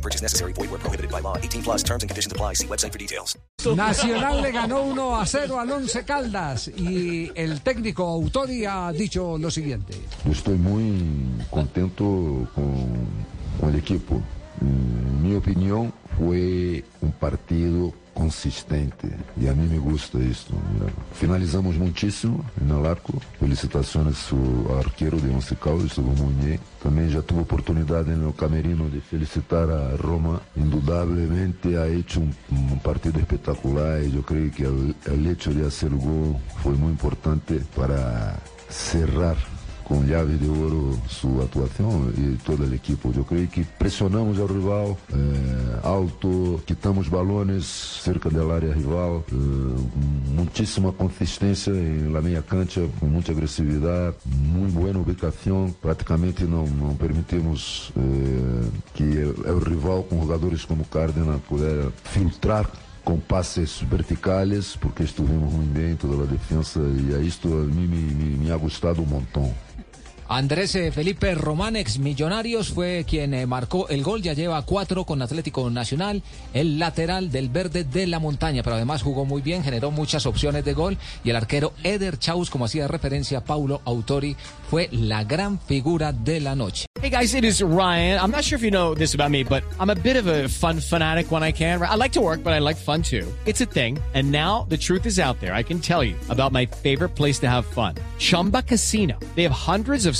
No purchase necessary. Void where prohibited by law. 18 plus terms and conditions apply. See website for details. Nacional le ganó 1 a 0 al Once Caldas y el técnico Autori ha dicho lo siguiente. Eu estou muito contento com o equipo. Em minha opinião, foi um partido consistente e a mim me gusta isso. Finalizamos muitíssimo no arco. Felicitações ao arqueiro de Once Caldas, o Munhê. Também já tive oportunidade no camerino de felicitar a Roma. Indudablemente ha hecho um, partido espetacular e eu creio que el, el hecho de hacer gol foi muito importante para cerrar com llave de ouro sua atuação e toda a equipe. Eu creio que pressionamos ao rival eh, alto, quitamos balões cerca da área rival, eh, muitíssima consistência na meia cancha, com muita agressividade, muito boa ubicação. Praticamente não, não permitimos eh, que o rival, com jogadores como Cárdenas, pudesse filtrar com passes verticais, porque estivemos muito bem toda a defesa e a isto a mim me, me, me ha gostado um montão. Andrés eh, Felipe Román, ex Millonarios, fue quien eh, marcó el gol. Ya lleva cuatro con Atlético Nacional, el lateral del verde de la montaña. Pero además jugó muy bien, generó muchas opciones de gol. Y el arquero Eder Chaus, como hacía referencia Paulo Autori, fue la gran figura de la noche. Hey guys, it is Ryan. I'm not sure if you know this about me, but I'm a bit of a fun fanatic when I can. I like to work, but I like fun too. It's a thing. And now the truth is out there. I can tell you about my favorite place to have fun Chumba Casino. They have hundreds of